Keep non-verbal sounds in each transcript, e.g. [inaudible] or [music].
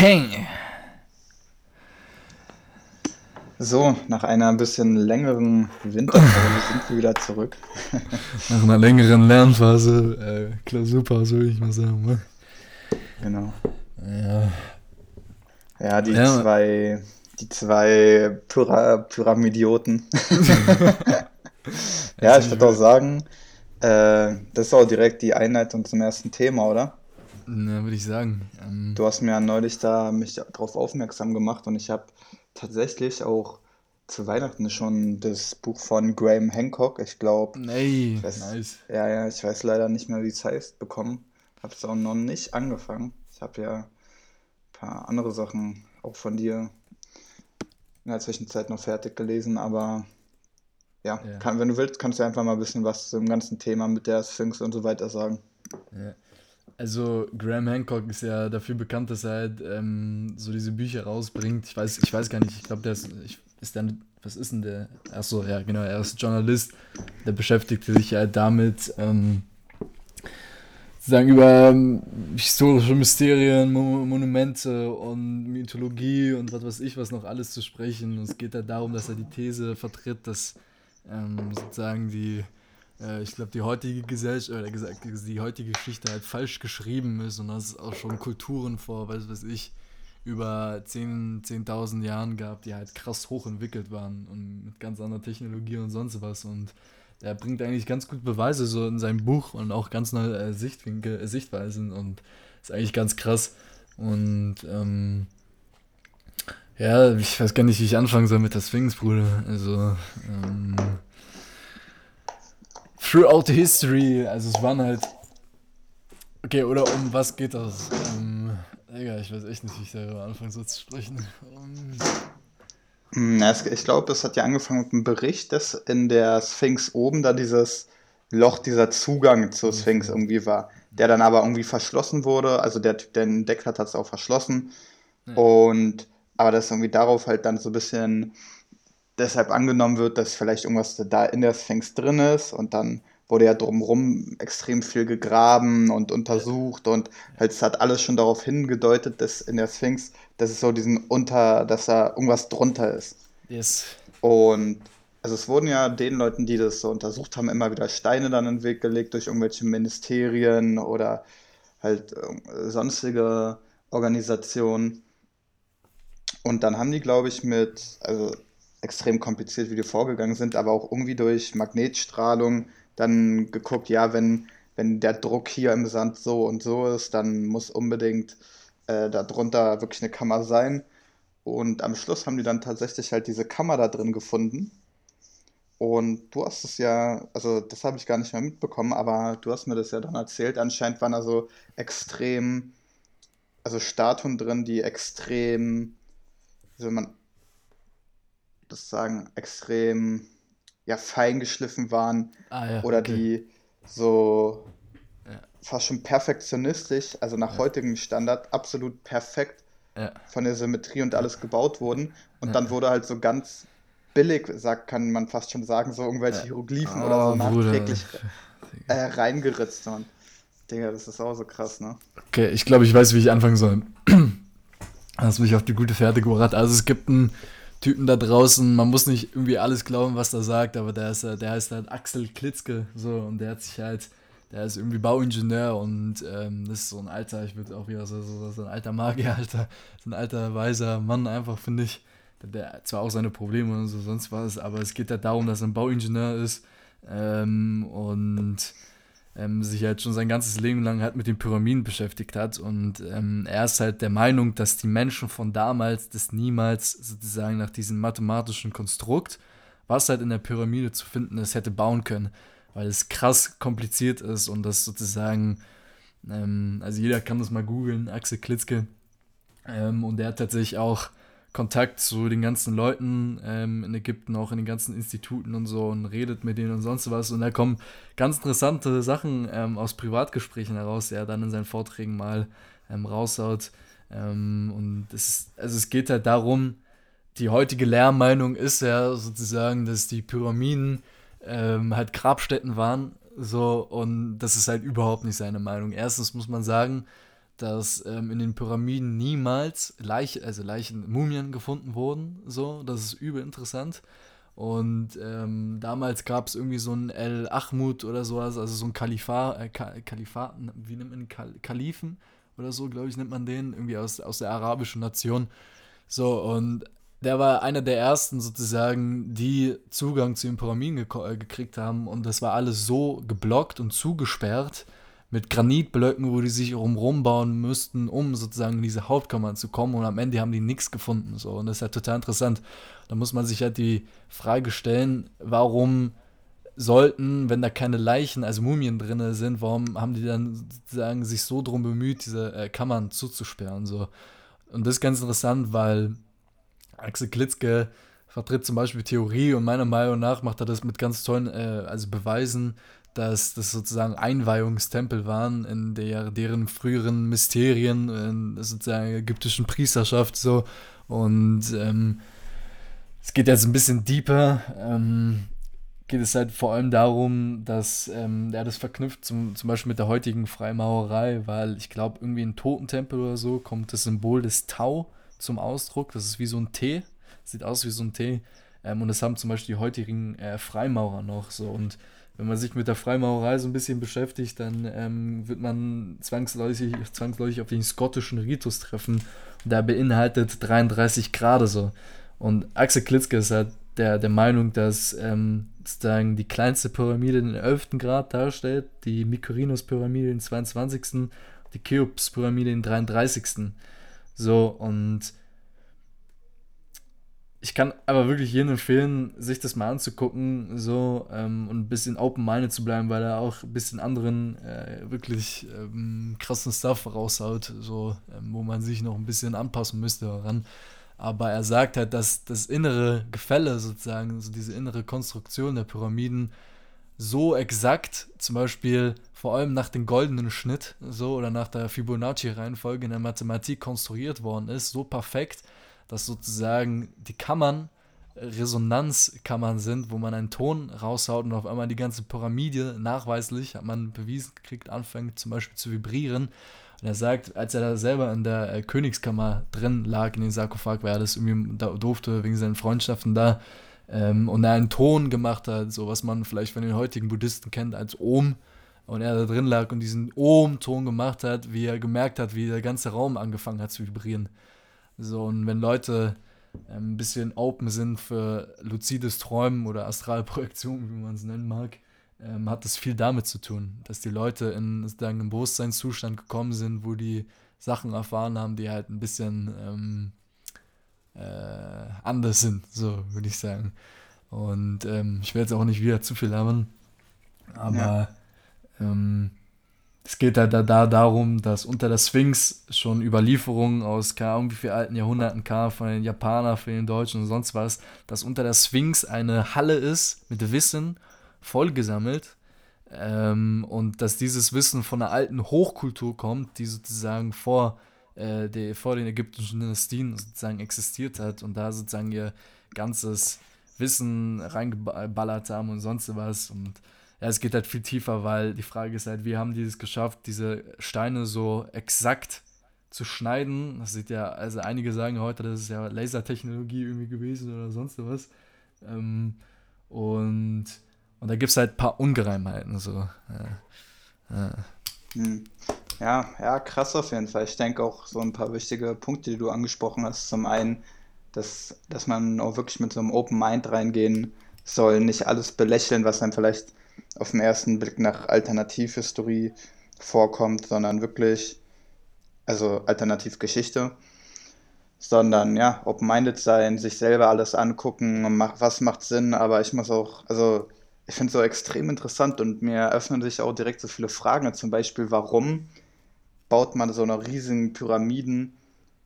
Peng! So, nach einer bisschen längeren Winterpause [laughs] sind wir wieder zurück. Nach einer längeren Lernphase, äh, Klausurpause würde ich mal sagen. Ne? Genau. Ja. Ja, die ja. zwei, die zwei Pyra Pyramidioten. [laughs] ja, ich würde auch sagen, äh, das ist auch direkt die Einleitung zum ersten Thema, oder? Na, würde ich sagen. Ähm, du hast mir ja neulich da mich darauf aufmerksam gemacht und ich habe tatsächlich auch zu Weihnachten schon das Buch von Graham Hancock, ich glaube. Nee, nice. Ja, ja, ich weiß leider nicht mehr, wie es heißt, bekommen. Habe es auch noch nicht angefangen. Ich habe ja ein paar andere Sachen auch von dir in der Zwischenzeit noch fertig gelesen, aber ja, ja. Kann, wenn du willst, kannst du einfach mal ein bisschen was zum ganzen Thema mit der Sphinx und so weiter sagen. Ja. Also Graham Hancock ist ja dafür bekannt, dass er halt ähm, so diese Bücher rausbringt. Ich weiß, ich weiß gar nicht, ich glaube, der ist, ich, ist dann, was ist denn der? Achso, ja, genau, er ist Journalist, der beschäftigte sich halt damit, ähm, sozusagen über ähm, historische Mysterien, Mo Monumente und Mythologie und was weiß ich, was noch alles zu sprechen. Und es geht halt darum, dass er die These vertritt, dass ähm, sozusagen die äh, ich glaube, die heutige Gesellschaft, oder die heutige Geschichte halt falsch geschrieben ist und dass es auch schon Kulturen vor, weiß weiß ich, über 10.000 10 Jahren gab, die halt krass hochentwickelt waren und mit ganz anderer Technologie und sonst was. Und er bringt eigentlich ganz gut Beweise so in seinem Buch und auch ganz neue äh, Sichtwinkel, äh, Sichtweisen und ist eigentlich ganz krass. Und ähm, ja, ich weiß gar nicht, wie ich anfangen soll mit der Sphinx, Bruder. Also, ähm, throughout the history, also es waren halt. Okay, oder um was geht das? Ähm, egal, ich weiß echt nicht, wie ich darüber anfangen soll zu sprechen. Um, hm, ich glaube, es hat ja angefangen mit einem Bericht, dass in der Sphinx oben da dieses Loch, dieser Zugang zur Sphinx irgendwie war, der dann aber irgendwie verschlossen wurde. Also der Typ, der den entdeckt hat, hat es auch verschlossen. Ja. Und aber dass irgendwie darauf halt dann so ein bisschen deshalb angenommen wird, dass vielleicht irgendwas da in der Sphinx drin ist und dann wurde ja drumherum extrem viel gegraben und untersucht und halt es hat alles schon darauf hingedeutet, dass in der Sphinx, dass es so diesen unter, dass da irgendwas drunter ist. Yes. Und also es wurden ja den Leuten, die das so untersucht haben, immer wieder Steine dann in den Weg gelegt durch irgendwelche Ministerien oder halt äh, sonstige Organisationen. Und dann haben die, glaube ich, mit, also extrem kompliziert, wie die vorgegangen sind, aber auch irgendwie durch Magnetstrahlung dann geguckt, ja, wenn, wenn der Druck hier im Sand so und so ist, dann muss unbedingt äh, darunter wirklich eine Kammer sein. Und am Schluss haben die dann tatsächlich halt diese Kammer da drin gefunden. Und du hast es ja, also das habe ich gar nicht mehr mitbekommen, aber du hast mir das ja dann erzählt. Anscheinend waren da so extrem, also Statuen drin, die extrem, wie soll man das sagen, extrem ja, fein geschliffen waren ah, ja, oder okay. die so ja. fast schon perfektionistisch, also nach ja. heutigem Standard absolut perfekt von der Symmetrie und alles gebaut wurden. Und dann wurde halt so ganz billig, sagt, kann man fast schon sagen, so irgendwelche Hieroglyphen oh, oder so oh, nachträglich [laughs] äh, reingeritzt. Und Digga, das ist auch so krass, ne? Okay, ich glaube, ich weiß, wie ich anfangen soll. [clears throat] Hast mich auf die gute Fährte gebracht. Also es gibt ein Typen da draußen, man muss nicht irgendwie alles glauben, was er sagt, aber der ist der heißt halt Axel Klitzke, so, und der hat sich halt, der ist irgendwie Bauingenieur und ähm, das ist so ein alter, ich würde auch wieder so, so, so ein alter Magier, [laughs] alter, so ein alter weiser Mann einfach, finde ich. Der, der zwar auch seine Probleme und so sonst was, aber es geht halt darum, dass er ein Bauingenieur ist ähm, und ähm, sich halt schon sein ganzes Leben lang halt mit den Pyramiden beschäftigt hat. Und ähm, er ist halt der Meinung, dass die Menschen von damals das niemals sozusagen nach diesem mathematischen Konstrukt, was halt in der Pyramide zu finden ist, hätte bauen können. Weil es krass kompliziert ist und das sozusagen, ähm, also jeder kann das mal googeln, Axel Klitzke. Ähm, und er hat tatsächlich auch Kontakt zu den ganzen Leuten ähm, in Ägypten, auch in den ganzen Instituten und so und redet mit denen und sonst was. Und da kommen ganz interessante Sachen ähm, aus Privatgesprächen heraus, die er dann in seinen Vorträgen mal ähm, raushaut. Ähm, und es, ist, also es geht halt darum, die heutige Lehrmeinung ist ja sozusagen, dass die Pyramiden ähm, halt Grabstätten waren. So, und das ist halt überhaupt nicht seine Meinung. Erstens muss man sagen, dass ähm, in den Pyramiden niemals Leiche, also Leichen, Mumien gefunden wurden. So, das ist übel interessant. Und ähm, damals gab es irgendwie so ein El Ahmud oder sowas, also so ein Kalifa, äh, Kalifaten, wie nennt man Kal Kalifen oder so, glaube ich, nennt man den, irgendwie aus, aus der arabischen Nation. So, und der war einer der ersten sozusagen, die Zugang zu den Pyramiden äh, gekriegt haben. Und das war alles so geblockt und zugesperrt mit Granitblöcken, wo die sich rumrum bauen müssten, um sozusagen in diese Hauptkammern zu kommen. Und am Ende haben die nichts gefunden. So. Und das ist halt total interessant. Da muss man sich halt die Frage stellen, warum sollten, wenn da keine Leichen, also Mumien drin sind, warum haben die dann sozusagen sich so drum bemüht, diese äh, Kammern zuzusperren? So. Und das ist ganz interessant, weil Axel Klitzke vertritt zum Beispiel Theorie und meiner Meinung nach macht er das mit ganz tollen äh, also Beweisen, dass das sozusagen Einweihungstempel waren in der, deren früheren Mysterien, in der sozusagen ägyptischen Priesterschaft so. Und ähm, es geht jetzt ein bisschen deeper. Ähm, geht es halt vor allem darum, dass ähm, er das verknüpft zum, zum Beispiel mit der heutigen Freimaurerei, weil ich glaube, irgendwie in Totentempel oder so kommt das Symbol des Tau zum Ausdruck. Das ist wie so ein T, sieht aus wie so ein T. Ähm, und das haben zum Beispiel die heutigen äh, Freimaurer noch so. Und wenn man sich mit der Freimaurerei so ein bisschen beschäftigt, dann ähm, wird man zwangsläufig, zwangsläufig auf den skottischen Ritus treffen. Und der beinhaltet 33 Grad so. Und Axel Klitzke ist halt der, der Meinung, dass ähm, sozusagen die kleinste Pyramide den 11. Grad darstellt, die Mykorinus-Pyramide den 22., die Cheops-Pyramide den 33. So, und ich kann aber wirklich jedem empfehlen, sich das mal anzugucken, so ähm, und ein bisschen open-minded zu bleiben, weil er auch ein bisschen anderen, äh, wirklich ähm, krassen Stuff raushaut, so, ähm, wo man sich noch ein bisschen anpassen müsste daran. Aber er sagt halt, dass das innere Gefälle sozusagen, so diese innere Konstruktion der Pyramiden so exakt, zum Beispiel vor allem nach dem goldenen Schnitt, so oder nach der Fibonacci-Reihenfolge in der Mathematik konstruiert worden ist, so perfekt, dass sozusagen die Kammern Resonanzkammern sind, wo man einen Ton raushaut und auf einmal die ganze Pyramide nachweislich, hat man bewiesen gekriegt, anfängt zum Beispiel zu vibrieren. Und er sagt, als er da selber in der äh, Königskammer drin lag, in den Sarkophag, weil er das irgendwie durfte, wegen seinen Freundschaften da, ähm, und er einen Ton gemacht hat, so was man vielleicht von den heutigen Buddhisten kennt als Om, und er da drin lag und diesen Om-Ton gemacht hat, wie er gemerkt hat, wie der ganze Raum angefangen hat zu vibrieren. So, und wenn Leute ähm, ein bisschen open sind für luzides Träumen oder Astralprojektion, wie man es nennen mag, ähm, hat das viel damit zu tun, dass die Leute in sozusagen einen Bewusstseinszustand gekommen sind, wo die Sachen erfahren haben, die halt ein bisschen ähm, äh, anders sind, so würde ich sagen. Und ähm, ich werde jetzt auch nicht wieder zu viel labern, aber ja. Es geht halt da, da darum, dass unter der Sphinx schon Überlieferungen aus keine Ahnung wie viel alten Jahrhunderten kamen, von den Japanern, von den Deutschen und sonst was, dass unter der Sphinx eine Halle ist mit Wissen, vollgesammelt. Ähm, und dass dieses Wissen von einer alten Hochkultur kommt, die sozusagen vor, äh, die, vor den ägyptischen Dynastien sozusagen existiert hat und da sozusagen ihr ganzes Wissen reingeballert haben und sonst was. Und ja, es geht halt viel tiefer, weil die Frage ist halt, wie haben die es geschafft, diese Steine so exakt zu schneiden? Das sieht ja, also einige sagen heute, das ist ja Lasertechnologie irgendwie gewesen oder sonst was. Ähm, und, und da gibt es halt ein paar Ungereimheiten. So. Ja, ja. Hm. ja, ja, krass auf jeden Fall. Ich denke auch so ein paar wichtige Punkte, die du angesprochen hast. Zum einen, dass, dass man auch wirklich mit so einem Open Mind reingehen soll, nicht alles belächeln, was dann vielleicht auf den ersten Blick nach Alternativhistorie vorkommt, sondern wirklich, also Alternativgeschichte, sondern ja, open-minded sein, sich selber alles angucken, was macht Sinn, aber ich muss auch, also ich finde es so extrem interessant und mir öffnen sich auch direkt so viele Fragen, zum Beispiel, warum baut man so eine riesigen Pyramiden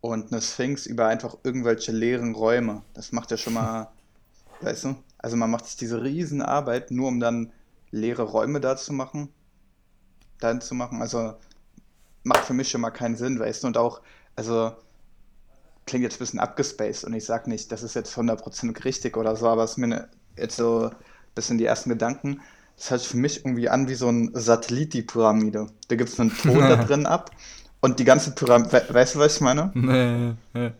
und eine Sphinx über einfach irgendwelche leeren Räume? Das macht ja schon mal, weißt du, also man macht sich diese riesen Arbeit, nur um dann leere Räume da zu machen, dann zu machen. Also macht für mich schon mal keinen Sinn, weißt du, und auch, also klingt jetzt ein bisschen abgespaced und ich sage nicht, das ist jetzt 100% richtig oder so, aber es mir jetzt so ein bisschen die ersten Gedanken. Das hört sich für mich irgendwie an wie so ein Satellit, die Pyramide. Da gibt es einen Ton da [laughs] drin ab Und die ganze Pyramide, we weißt du, was ich meine? Nee. nee.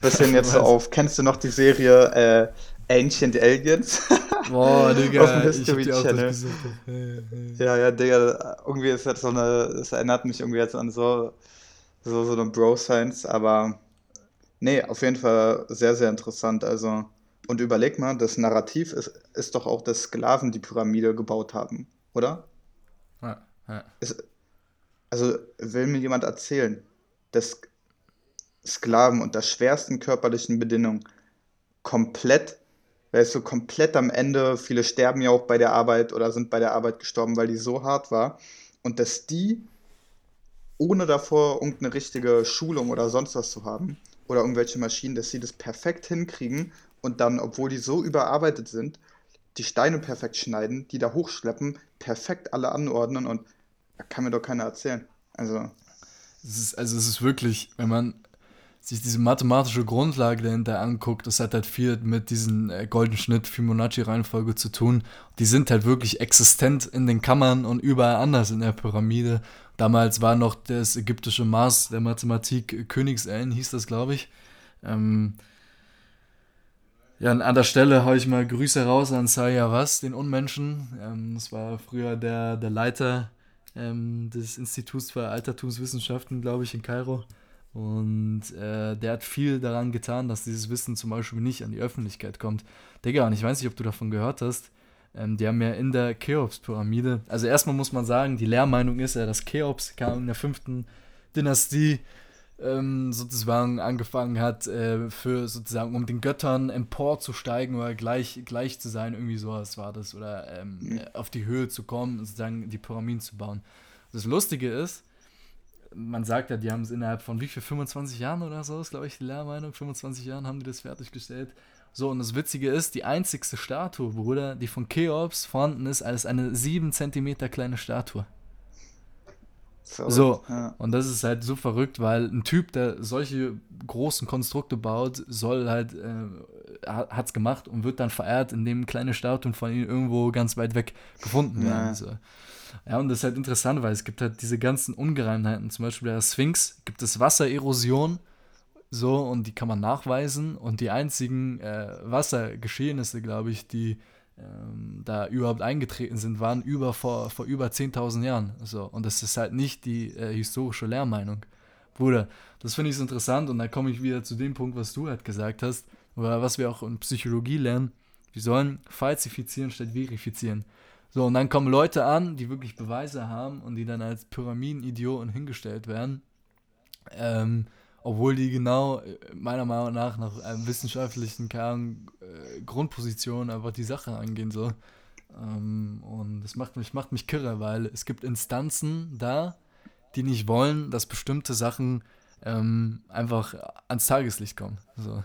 Bisschen jetzt so auf, kennst du noch die Serie äh, Ancient Aliens? [laughs] Boah, Digga, auf dem History Channel. Ja, ja, Digga, irgendwie ist das so eine, es erinnert mich irgendwie jetzt an so, so, so eine Bro-Science, aber nee, auf jeden Fall sehr, sehr interessant. Also, und überleg mal, das Narrativ ist, ist doch auch, dass Sklaven die Pyramide gebaut haben, oder? Ja, ja. Ist, also will mir jemand erzählen, dass Sklaven unter schwersten körperlichen Bedingungen komplett, weißt du, komplett am Ende, viele sterben ja auch bei der Arbeit oder sind bei der Arbeit gestorben, weil die so hart war, und dass die, ohne davor irgendeine richtige Schulung oder sonst was zu haben, oder irgendwelche Maschinen, dass sie das perfekt hinkriegen und dann, obwohl die so überarbeitet sind, die Steine perfekt schneiden, die da hochschleppen, perfekt alle anordnen und kann mir doch keiner erzählen. Also. Es ist, also es ist wirklich, wenn man sich diese mathematische Grundlage dahinter anguckt, das hat halt viel mit diesem äh, goldenen Schnitt Fibonacci-Reihenfolge zu tun. Die sind halt wirklich existent in den Kammern und überall anders in der Pyramide. Damals war noch das ägyptische Maß der Mathematik Königsellen, hieß das, glaube ich. Ähm, ja, an der Stelle habe ich mal Grüße raus an Saya Was, den Unmenschen. Ähm, das war früher der, der Leiter ähm, des Instituts für Altertumswissenschaften, glaube ich, in Kairo. Und äh, der hat viel daran getan, dass dieses Wissen zum Beispiel nicht an die Öffentlichkeit kommt. Digga, und ich weiß nicht, ob du davon gehört hast, ähm, die haben ja in der Cheops-Pyramide, also erstmal muss man sagen, die Lehrmeinung ist ja, dass Cheops kam in der fünften Dynastie ähm, sozusagen angefangen hat, äh, für sozusagen, um den Göttern emporzusteigen oder gleich, gleich zu sein, irgendwie sowas war das, oder ähm, mhm. auf die Höhe zu kommen und sozusagen die Pyramiden zu bauen. Das Lustige ist, man sagt ja, die haben es innerhalb von wie viel, 25 Jahren oder so, ist glaube ich die Lehrmeinung, 25 Jahren haben die das fertiggestellt. So, und das Witzige ist, die einzigste Statue, Bruder, die von Cheops vorhanden ist, als eine 7 cm kleine Statue. Verrückt, so, ja. und das ist halt so verrückt, weil ein Typ, der solche großen Konstrukte baut, soll halt, äh, hat's gemacht und wird dann verehrt, indem kleine Statuen von ihm irgendwo ganz weit weg gefunden werden. Ja. So. Ja, und das ist halt interessant, weil es gibt halt diese ganzen Ungereimtheiten, zum Beispiel bei der Sphinx gibt es Wassererosion, so, und die kann man nachweisen und die einzigen äh, Wassergeschehnisse, glaube ich, die ähm, da überhaupt eingetreten sind, waren über vor, vor über 10.000 Jahren. So. Und das ist halt nicht die äh, historische Lehrmeinung. Bruder, das finde ich so interessant und da komme ich wieder zu dem Punkt, was du halt gesagt hast, oder was wir auch in Psychologie lernen. Wir sollen falsifizieren statt verifizieren. So, und dann kommen Leute an, die wirklich Beweise haben und die dann als Pyramidenidioten hingestellt werden. Ähm, obwohl die genau äh, meiner Meinung nach nach einem wissenschaftlichen Kern, äh, Grundposition einfach die Sache angehen so. Ähm, und das macht mich, macht mich kirre, weil es gibt Instanzen da, die nicht wollen, dass bestimmte Sachen ähm, einfach ans Tageslicht kommen. So.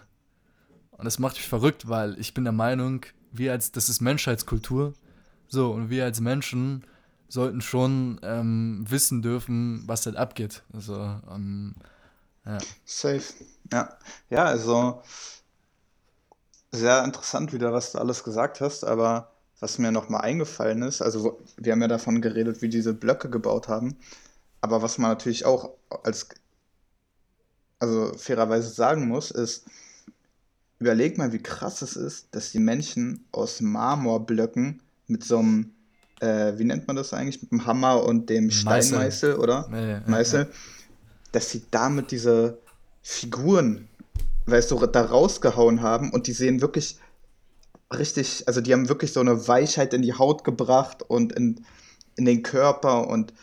Und das macht mich verrückt, weil ich bin der Meinung, wir als, das ist Menschheitskultur, so, und wir als Menschen sollten schon ähm, wissen dürfen, was halt abgeht. Also, ähm, ja. Safe. Ja. Ja, also sehr interessant wieder, was du alles gesagt hast, aber was mir nochmal eingefallen ist, also wir haben ja davon geredet, wie diese Blöcke gebaut haben, aber was man natürlich auch als, also fairerweise sagen muss, ist, überleg mal, wie krass es ist, dass die Menschen aus Marmorblöcken mit so einem, äh, wie nennt man das eigentlich, mit dem Hammer und dem Steinmeißel, oder? Ja, ja, Meißel, ja. Dass sie damit diese Figuren, weißt du, da rausgehauen haben und die sehen wirklich richtig, also die haben wirklich so eine Weichheit in die Haut gebracht und in, in den Körper und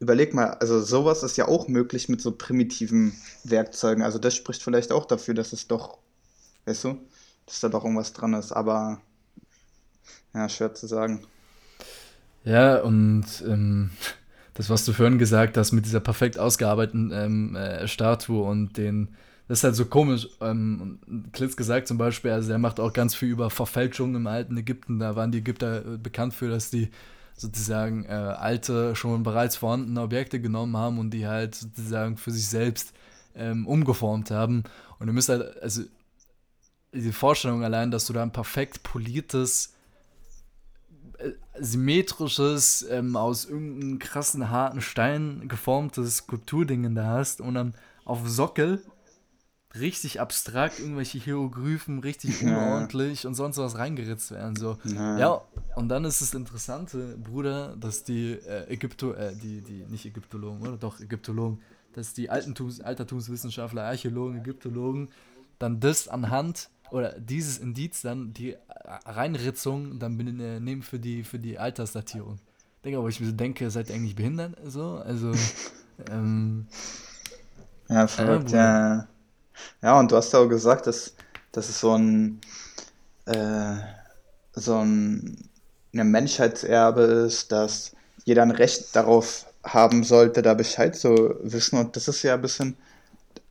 überleg mal, also sowas ist ja auch möglich mit so primitiven Werkzeugen. Also das spricht vielleicht auch dafür, dass es doch, weißt du, dass da doch irgendwas dran ist, aber ja, schwer zu sagen. Ja, und ähm, [laughs] das, was du vorhin gesagt hast, mit dieser perfekt ausgearbeiteten ähm, äh, Statue und den, das ist halt so komisch. Ähm, Klitz gesagt zum Beispiel, also der macht auch ganz viel über Verfälschungen im alten Ägypten. Da waren die Ägypter äh, bekannt für, dass die sozusagen äh, alte, schon bereits vorhandene Objekte genommen haben und die halt sozusagen für sich selbst ähm, umgeformt haben. Und du müsst halt, also die Vorstellung allein, dass du da ein perfekt poliertes symmetrisches, ähm, aus irgendeinem krassen harten Stein geformtes Skulpturding da hast und dann auf Sockel richtig abstrakt irgendwelche Hieroglyphen richtig unordentlich ja. und sonst was reingeritzt werden. So. Ja. ja. und dann ist das Interessante, Bruder, dass die äh, Ägypto, äh, die, die, nicht Ägyptologen, oder doch Ägyptologen, dass die Altentums, Altertumswissenschaftler, Archäologen, Ägyptologen dann das anhand oder dieses Indiz dann die Reinritzung dann äh, nehmen für die, für die Altersdatierung. Denke, aber ich mir so denke, seid ihr eigentlich behindert? So, also, [laughs] ähm, ja, verrückt, ja. Ja, und du hast ja auch gesagt, dass, dass es so ein, äh, so ein eine Menschheitserbe ist, dass jeder ein Recht darauf haben sollte, da Bescheid zu wissen. Und das ist ja ein bisschen,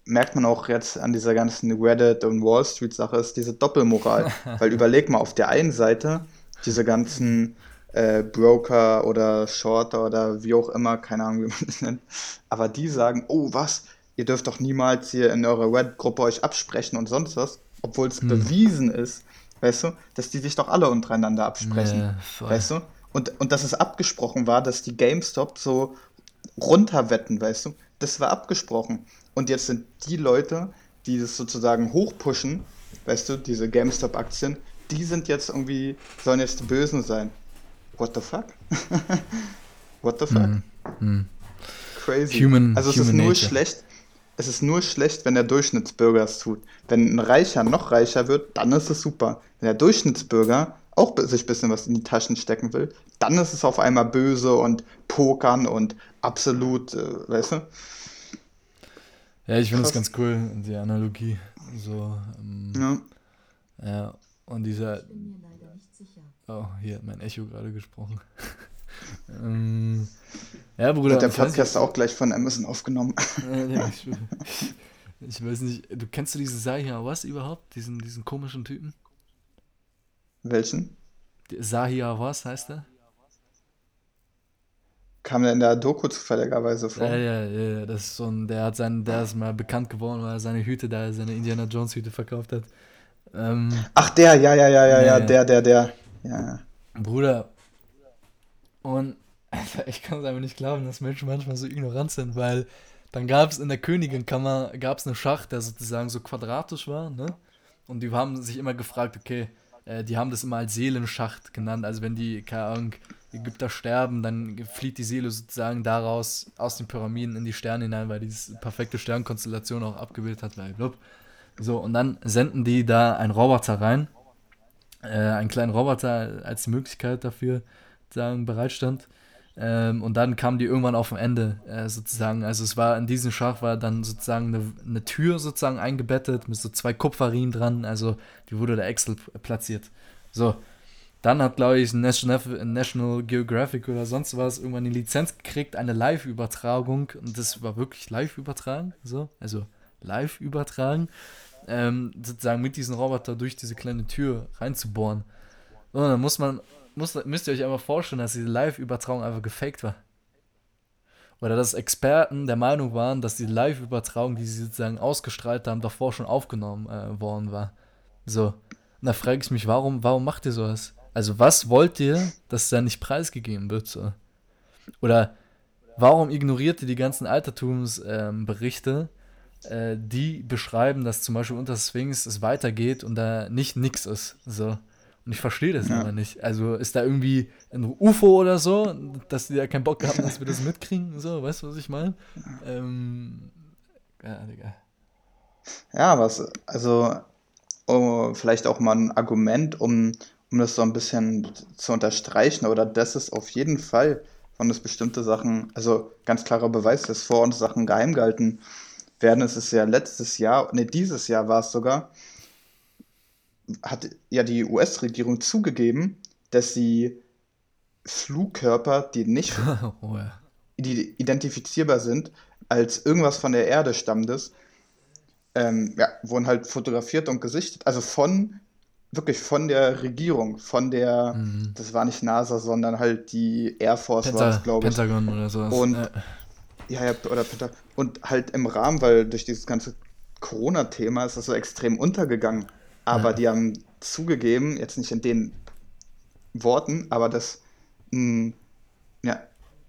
merkt man auch jetzt an dieser ganzen Reddit und Wall Street Sache, ist diese Doppelmoral. [laughs] Weil überleg mal, auf der einen Seite diese ganzen äh, Broker oder Shorter oder wie auch immer, keine Ahnung, wie man das nennt, aber die sagen, oh was, ihr dürft doch niemals hier in eurer Red-Gruppe euch absprechen und sonst was, obwohl es hm. bewiesen ist, weißt du, dass die sich doch alle untereinander absprechen, ja, weißt du? Und, und dass es abgesprochen war, dass die GameStop so runterwetten, weißt du? Das war abgesprochen. Und jetzt sind die Leute, die das sozusagen hochpushen, weißt du, diese GameStop-Aktien, die sind jetzt irgendwie, sollen jetzt die Bösen sein. What the fuck? [laughs] What the fuck? Mm, mm. Crazy. Human, also es human ist nur nature. schlecht, es ist nur schlecht, wenn der Durchschnittsbürger es tut. Wenn ein Reicher noch reicher wird, dann ist es super. Wenn der Durchschnittsbürger auch sich ein bisschen was in die Taschen stecken will, dann ist es auf einmal böse und pokern und absolut, äh, weißt du? Ja, ich finde das ganz cool, die Analogie. So, ähm, ja. Ja, und dieser. Oh, hier hat mein Echo gerade gesprochen. [laughs] ähm, ja, Bruder. Hat der Podcast auch gleich von Amazon aufgenommen. [laughs] ja, [laughs] ich, ich, weiß nicht, du kennst du diesen Sahia was überhaupt? Diesen, diesen komischen Typen? Welchen? Sahia was heißt er? Kam der in der Doku zufälligerweise vor? Ja, ja, ja, das ist so ein, der hat seinen, der ist mal bekannt geworden, weil er seine Hüte da, seine Indiana Jones Hüte verkauft hat. Ähm, Ach, der, ja, ja, ja, ja, ja, der, der, der. Ja. Bruder. Und Alter, [laughs] ich kann es einfach nicht glauben, dass Menschen manchmal so ignorant sind, weil dann gab es in der Königinkammer gab's einen Schacht, der sozusagen so quadratisch war, ne? Und die haben sich immer gefragt, okay, äh, die haben das immer als Seelenschacht genannt. Also wenn die, keine Ahnung, Ägypter sterben, dann flieht die Seele sozusagen daraus aus den Pyramiden in die Sterne hinein, weil diese perfekte Sternkonstellation auch abgebildet hat. Blablabla. So, und dann senden die da einen Roboter rein, äh, einen kleinen Roboter als Möglichkeit dafür sagen, bereitstand. Ähm, und dann kamen die irgendwann auf dem Ende äh, sozusagen. Also es war in diesem Schach war dann sozusagen eine, eine Tür sozusagen eingebettet mit so zwei Kupferriemen dran. Also die wurde da Excel platziert. So. Dann hat, glaube ich, National, Geographic oder sonst was irgendwann die Lizenz gekriegt, eine Live-Übertragung. Und das war wirklich live übertragen. So, also live übertragen. Ähm, sozusagen mit diesem Roboter durch diese kleine Tür reinzubohren. So, dann muss man muss, müsst ihr euch einfach vorstellen, dass diese Live-Übertragung einfach gefaked war. Oder dass Experten der Meinung waren, dass die Live-Übertragung, die sie sozusagen ausgestrahlt haben, davor schon aufgenommen äh, worden war. So. Und da frage ich mich, warum, warum macht ihr sowas? Also, was wollt ihr, dass da nicht preisgegeben wird? So? Oder warum ignoriert ihr die ganzen Altertumsberichte, ähm, äh, die beschreiben, dass zum Beispiel unter Sphinx es weitergeht und da nicht nix ist? So. Und ich verstehe das ja. aber nicht. Also ist da irgendwie ein UFO oder so, dass die ja keinen Bock haben, dass wir das mitkriegen? So, weißt du, was ich meine? Ähm, ja, Digga. Ja, was, also oh, vielleicht auch mal ein Argument, um, um das so ein bisschen zu unterstreichen, oder das ist auf jeden Fall, von es bestimmte Sachen, also ganz klarer Beweis, dass vor uns Sachen geheim gehalten werden. Es ist ja letztes Jahr, ne, dieses Jahr war es sogar, hat ja die US-Regierung zugegeben, dass sie Flugkörper, die nicht [laughs] oh, ja. die identifizierbar sind, als irgendwas von der Erde stammendes, ähm, ja, wurden halt fotografiert und gesichtet. Also von, wirklich von der Regierung, von der, mhm. das war nicht NASA, sondern halt die Air Force Penta war es, glaube ich. Pentagon oder sowas. Und, äh. ja, ja, oder Pentagon. Und halt im Rahmen, weil durch dieses ganze Corona-Thema ist das so extrem untergegangen. Aber ja. die haben zugegeben, jetzt nicht in den Worten, aber dass ein, ja,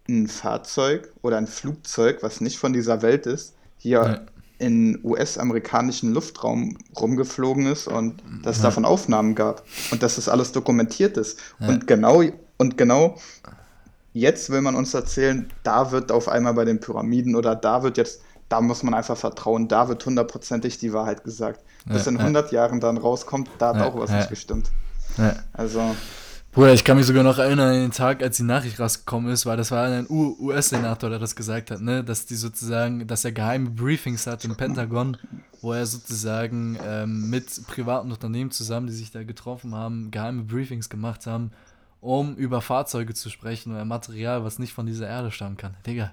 ein Fahrzeug oder ein Flugzeug, was nicht von dieser Welt ist, hier ja. In US-amerikanischen Luftraum rumgeflogen ist und dass es ja. davon Aufnahmen gab und dass das alles dokumentiert ist. Ja. Und genau, und genau jetzt will man uns erzählen, da wird auf einmal bei den Pyramiden oder da wird jetzt, da muss man einfach vertrauen, da wird hundertprozentig die Wahrheit gesagt. Bis in 100 Jahren dann rauskommt, da hat auch was nicht gestimmt. Also Bruder, ich kann mich sogar noch erinnern an den Tag, als die Nachricht rausgekommen ist, weil das war ein US-Senator, der das gesagt hat, ne, dass die sozusagen, dass er geheime Briefings hat im Pentagon, wo er sozusagen ähm, mit privaten Unternehmen zusammen, die sich da getroffen haben, geheime Briefings gemacht haben, um über Fahrzeuge zu sprechen oder Material, was nicht von dieser Erde stammen kann. Digga.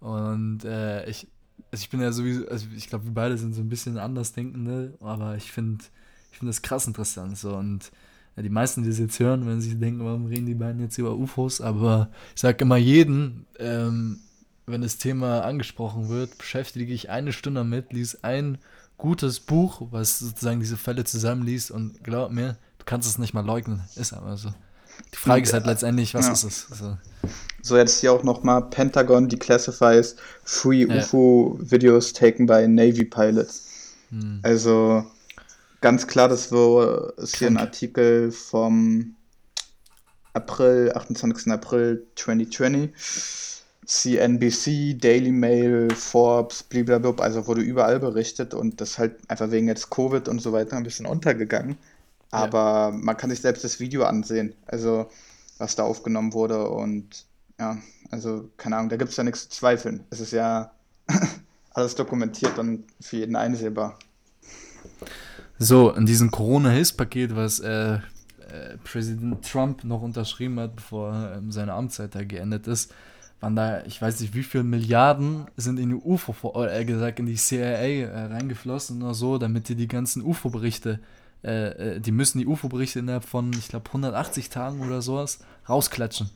Und äh, ich, also ich bin ja sowieso, also ich glaube, wir beide sind so ein bisschen anders denkende, aber ich finde ich finde das krass interessant so und ja, die meisten, die es jetzt hören, wenn sie sich denken, warum reden die beiden jetzt über UFOs, aber ich sage immer jeden, ähm, wenn das Thema angesprochen wird, beschäftige ich eine Stunde damit, lies ein gutes Buch, was sozusagen diese Fälle zusammenliest und glaub mir, du kannst es nicht mal leugnen, ist aber so. Die Frage ist halt letztendlich, was ja. ist es? Also, so, jetzt hier auch nochmal Pentagon declassifies free ja. UFO-Videos taken by Navy Pilots. Hm. Also Ganz klar, das ist hier ein Artikel vom April, 28. April 2020. CNBC, Daily Mail, Forbes, blablabla, also wurde überall berichtet und das halt einfach wegen jetzt Covid und so weiter ein bisschen untergegangen. Aber ja. man kann sich selbst das Video ansehen, also was da aufgenommen wurde und ja, also keine Ahnung, da gibt es ja nichts zu zweifeln. Es ist ja [laughs] alles dokumentiert und für jeden einsehbar. So, in diesem Corona-Hilfspaket, was äh, äh, Präsident Trump noch unterschrieben hat, bevor ähm, seine Amtszeit da geendet ist, waren da, ich weiß nicht, wie viele Milliarden sind in die UFO, eher gesagt in die CIA äh, reingeflossen oder so, damit die die ganzen UFO-Berichte, äh, äh, die müssen die UFO-Berichte innerhalb von, ich glaube, 180 Tagen oder sowas rausklatschen.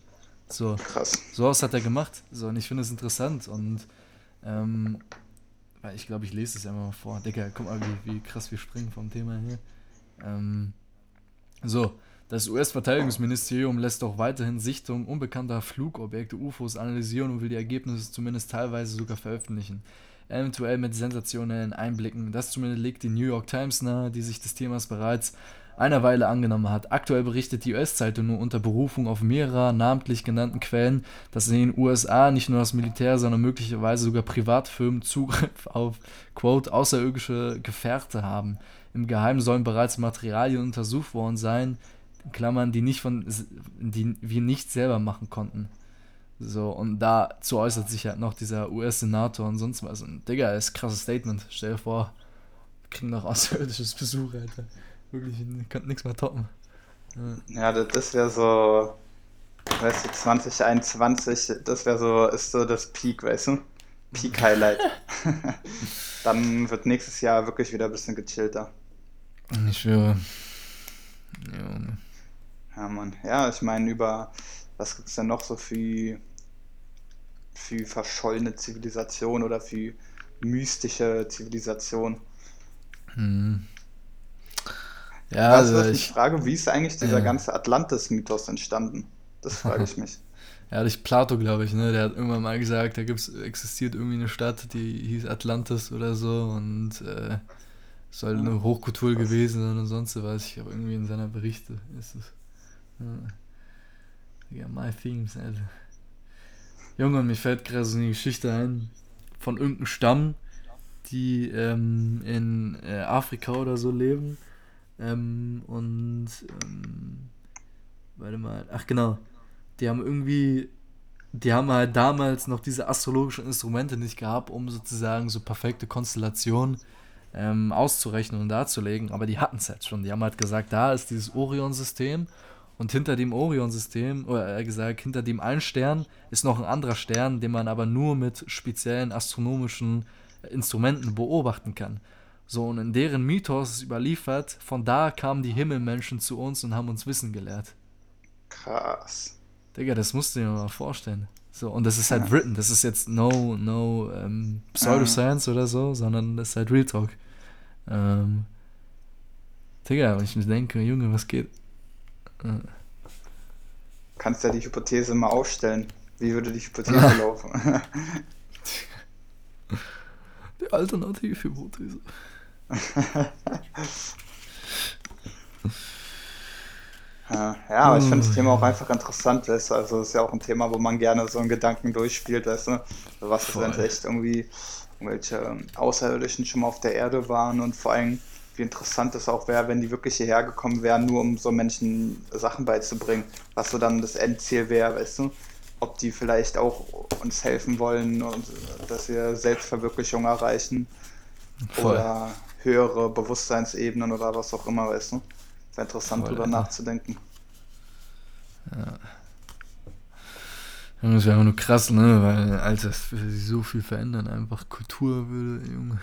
So. Krass. Sowas hat er gemacht. So, und ich finde es interessant und ähm, weil ich glaube, ich lese es einfach mal vor. Digga, guck mal, wie, wie krass wir springen vom Thema hier. Ähm, so, das US-Verteidigungsministerium lässt auch weiterhin Sichtungen unbekannter Flugobjekte UFOs analysieren und will die Ergebnisse zumindest teilweise sogar veröffentlichen. Eventuell mit sensationellen Einblicken. Das zumindest legt die New York Times nahe, die sich des Themas bereits einer Weile angenommen hat. Aktuell berichtet die US-Zeitung nur unter Berufung auf mehrere namentlich genannten Quellen, dass in den USA nicht nur das Militär, sondern möglicherweise sogar Privatfirmen Zugriff [laughs] auf, quote, außerirdische Gefährte haben. Im Geheimen sollen bereits Materialien untersucht worden sein, Klammern, die nicht von, die wir nicht selber machen konnten. So, und dazu äußert sich halt noch dieser US-Senator und sonst was. Und Digga, ist krasses Statement. Stell dir vor, wir kriegen noch [laughs] außerirdisches Besuch, Alter. Wirklich, ich könnte nichts mehr toppen. Ja, ja das wäre so, weißt du, 2021, das wäre so, ist so das Peak, weißt du? Peak-Highlight. [laughs] Dann wird nächstes Jahr wirklich wieder ein bisschen gechillter. Ich schwöre. Ja, ja Mann. Ja, ich meine, über, was gibt es denn noch so für, für verschollene Zivilisation oder für mystische Zivilisation? Hm. Ja, also, also ich, frage, wie ist eigentlich dieser ja. ganze Atlantis-Mythos entstanden? Das frage ich mich. [laughs] Ja, durch Plato, glaube ich, ne? Der hat irgendwann mal gesagt, da gibt's, existiert irgendwie eine Stadt, die hieß Atlantis oder so und äh, soll ja. eine Hochkultur gewesen sein und sonst was. Ich habe irgendwie in seiner Berichte ist es. Ja, ja my themes, Alter. Junge, mir fällt gerade so eine Geschichte ein von irgendeinem Stamm, die ähm, in äh, Afrika oder so leben ähm, und ähm, warte mal, ach genau, die haben irgendwie, die haben halt damals noch diese astrologischen Instrumente nicht gehabt, um sozusagen so perfekte Konstellationen ähm, auszurechnen und darzulegen, aber die hatten es halt schon. Die haben halt gesagt, da ist dieses Orion-System und hinter dem Orion-System, oder eher gesagt, hinter dem einen Stern ist noch ein anderer Stern, den man aber nur mit speziellen astronomischen Instrumenten beobachten kann. So, und in deren Mythos ist überliefert, von da kamen die Himmelmenschen zu uns und haben uns Wissen gelehrt. Krass. Digga, das musst du dir mal vorstellen. So, und das ist halt ja. written, das ist jetzt no, no ähm, Pseudoscience ja. oder so, sondern das ist halt Real Talk. Ähm, Digga, wenn ich mir denke, Junge, was geht? Äh. kannst ja die Hypothese mal aufstellen. Wie würde die Hypothese [laughs] laufen? [laughs] Die Alternativhypothese. [laughs] Ja, aber ich finde das Thema auch einfach interessant, weißt du? Also, es ist ja auch ein Thema, wo man gerne so einen Gedanken durchspielt, weißt du? Was ist, Voll. echt irgendwie irgendwelche Außerirdischen schon mal auf der Erde waren und vor allem, wie interessant es auch wäre, wenn die wirklich hierher gekommen wären, nur um so Menschen Sachen beizubringen, was so dann das Endziel wäre, weißt du? Ob die vielleicht auch uns helfen wollen und dass wir Selbstverwirklichung erreichen Voll. oder höhere Bewusstseinsebenen oder was auch immer, weißt du? Wäre interessant, Voll, drüber nachzudenken. Junge, das wäre einfach nur krass, ne? Weil, Alter, es würde sich so viel verändern. Einfach Kultur würde, Junge.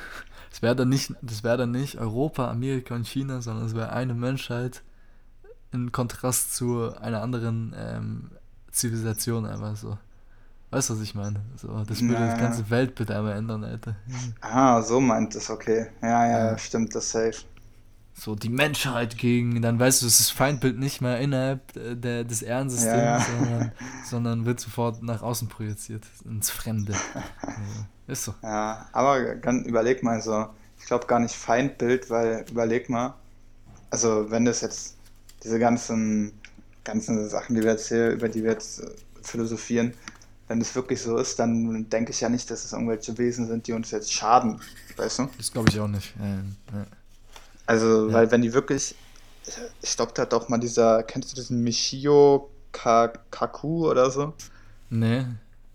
Es wäre dann nicht, das wäre dann nicht Europa, Amerika und China, sondern es wäre eine Menschheit in Kontrast zu einer anderen ähm, Zivilisation einfach so. Weißt du, was ich meine? So, das würde Ja, das ganze Weltbild einmal ändern, Alter. Ah, so meint es, okay. Ja, ja, Ja. stimmt, das safe. So die Menschheit gegen, dann weißt du, es ist Feindbild nicht mehr innerhalb äh, der, des Ehrensystems, Ja, ja. Sondern, [laughs] sondern wird sofort nach außen projiziert, ins Fremde. Ist so. Ja, aber überleg mal so, ich glaube gar nicht Feindbild, weil überleg mal, also wenn das jetzt diese ganzen, ganzen Sachen, die wir jetzt hier, über die wir jetzt äh, philosophieren, wenn das wirklich so ist, dann denke ich ja nicht, dass es irgendwelche Wesen sind, die uns jetzt schaden, weißt du? Das glaube ich auch nicht. Ähm, ja. Also, Ja. weil wenn die wirklich, ich glaube, da hat doch mal dieser, kennst du diesen Michio Ka- Kaku oder so? Nee.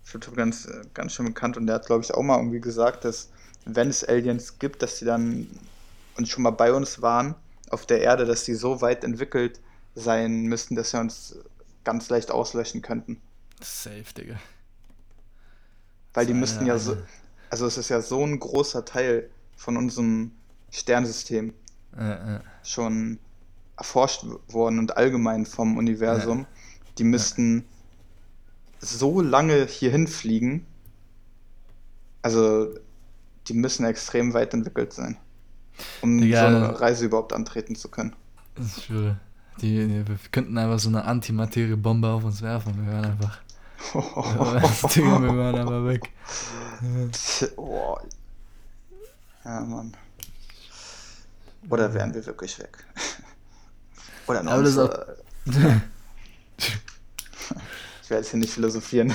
Auf YouTube ganz, ganz schön bekannt und der hat, glaube ich, auch mal irgendwie gesagt, dass wenn es Aliens gibt, dass die dann und schon mal bei uns waren auf der Erde, dass die so weit entwickelt sein müssten, dass wir uns ganz leicht auslöschen könnten. Safe, Digga. Weil die müssten ja so, also es ist ja so ein großer Teil von unserem Sternsystem Äh, äh. schon erforscht worden und allgemein vom Universum. Die müssten so lange hierhin fliegen. Also, die müssen extrem weit entwickelt sein, um Digga. so eine Reise überhaupt antreten zu können. Ich schwöre. Die, die, wir könnten einfach so eine Antimaterie-Bombe auf uns werfen. Wir wären einfach. [laughs] Digga, wir wären einfach weg. Boah. Ja, Mann. Oder wären wir wirklich weg? [laughs] Oder noch Aber das [laughs] ich werde jetzt hier nicht philosophieren.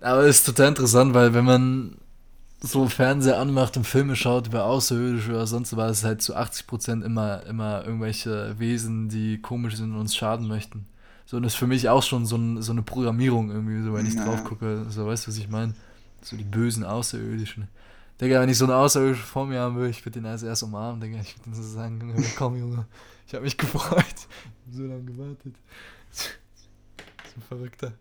Aber es ist total interessant, weil wenn man so Fernseher anmacht und Filme schaut über Außerirdische oder sonst was, ist halt zu 80% immer, immer irgendwelche Wesen, die komisch sind und uns schaden möchten. So, und das ist für mich auch schon so, ein, so eine Programmierung irgendwie, so wenn ich Ja. drauf gucke. So, weißt du, was ich meine? So die bösen Außerirdischen. Digga, wenn ich so eine Außerirdische vor mir haben will, ich würde den als erst umarmen, Digga. Ich würde so sagen, Junge, komm, Junge. Ich habe mich gefreut. Ich hab so lange gewartet. So ein Verrückter.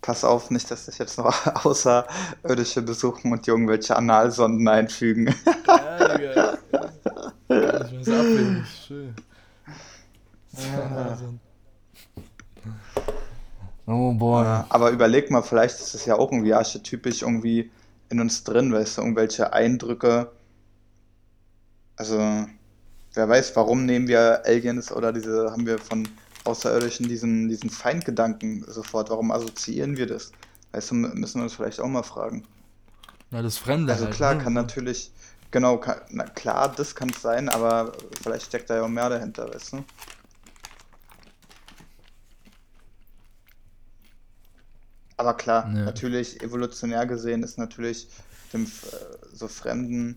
Pass auf, nicht, dass dich jetzt noch Außerirdische besuchen und dir irgendwelche Analsonden einfügen. Ja, Digga. Ich weiß abwegig, schön. Ja, Oh boy. Aber überleg mal, vielleicht ist es ja auch irgendwie archetypisch irgendwie in uns drin, weißt du, irgendwelche Eindrücke. Also, wer weiß, warum nehmen wir Aliens oder diese, haben wir von Außerirdischen diesen, diesen Feindgedanken sofort? Warum assoziieren wir das? Weißt du, müssen wir uns vielleicht auch mal fragen. Ja, das Fremde Also halt, klar, ne? kann natürlich, genau, kann, na klar, das kann es sein, aber vielleicht steckt da ja auch mehr dahinter, weißt du? Aber klar, Ja. natürlich evolutionär gesehen ist natürlich dem äh, so fremden,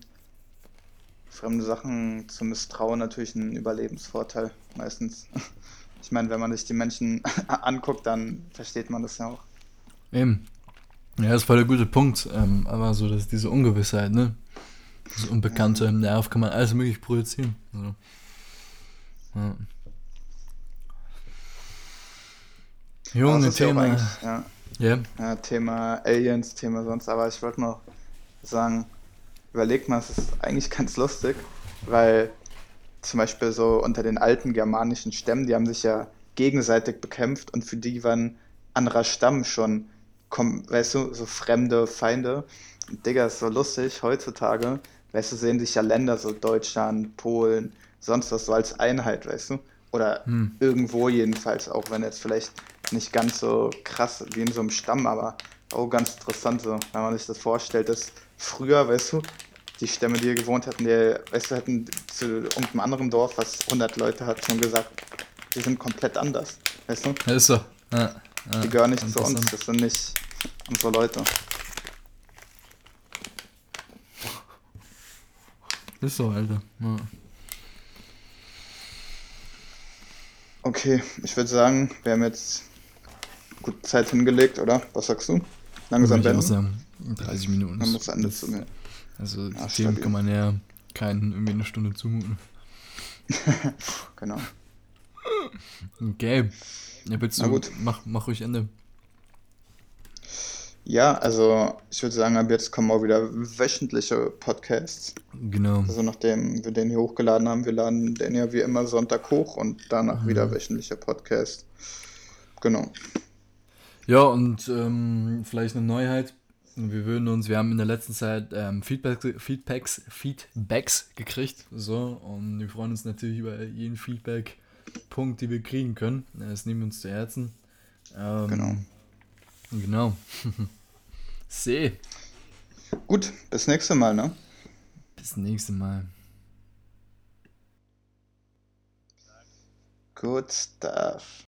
fremde Sachen zu misstrauen natürlich ein Überlebensvorteil meistens. [laughs] Ich meine, wenn man sich die Menschen [laughs] anguckt, dann versteht man das ja auch. Eben. Ja, das war der gute Punkt. Ähm, aber so, dass diese Ungewissheit, ne? Das Unbekannte, Mhm. darauf kann man alles möglich projizieren. So. Ja. Junge, ja auch Thema. eigentlich, ja, Ja. Ja, Thema Aliens, Thema sonst, aber ich wollte noch sagen, überleg mal, es ist eigentlich ganz lustig, weil zum Beispiel so unter den alten germanischen Stämmen, die haben sich ja gegenseitig bekämpft und für die war ein anderer Stamm schon, weißt du, so fremde Feinde. Und Digga, ist so lustig, heutzutage, weißt du, sehen sich ja Länder, so Deutschland, Polen, sonst was, so als Einheit, weißt du. Oder Hm. irgendwo jedenfalls, auch wenn jetzt vielleicht nicht ganz so krass wie in so einem Stamm, aber auch ganz interessant so, wenn man sich das vorstellt, dass früher, weißt du, die Stämme, die hier gewohnt hatten, die, weißt du, hätten zu irgendeinem anderen Dorf, was 100 Leute hat, schon gesagt, die sind komplett anders, weißt du? Ja, ist so. Ja, ja, Die gehören nicht zu uns, das sind nicht unsere Leute. Ist so, Alter. Ja. Okay, ich würde sagen, wir haben jetzt gut Zeit hingelegt, oder? Was sagst du? Langsam Würde ich auch sagen, 30 Minuten. Dann ist- das-. Also, Ja, dem stabil. kann man ja keinen irgendwie eine Stunde zumuten. [laughs] Genau. Okay. Ja, willst Na gut. mach, mach ruhig Ende. Ja, also ich würde sagen, ab jetzt kommen auch wieder wöchentliche Podcasts. Genau. Also nachdem wir den hier hochgeladen haben, wir laden den ja wie immer Sonntag hoch und danach wieder wöchentliche Podcasts. Genau. Ja, und ähm, vielleicht eine Neuheit. Wir würden uns, wir haben in der letzten Zeit ähm, Feedback, Feedbacks, Feedbacks gekrigt. So, und wir freuen uns natürlich über jeden Feedback-Punkt, den wir kriegen können. Das nehmen wir uns zu Herzen. Ähm, Genau. Genau. [laughs] Seh. Gut, bis nächste Mal, ne? Bis nächste Mal. Good stuff.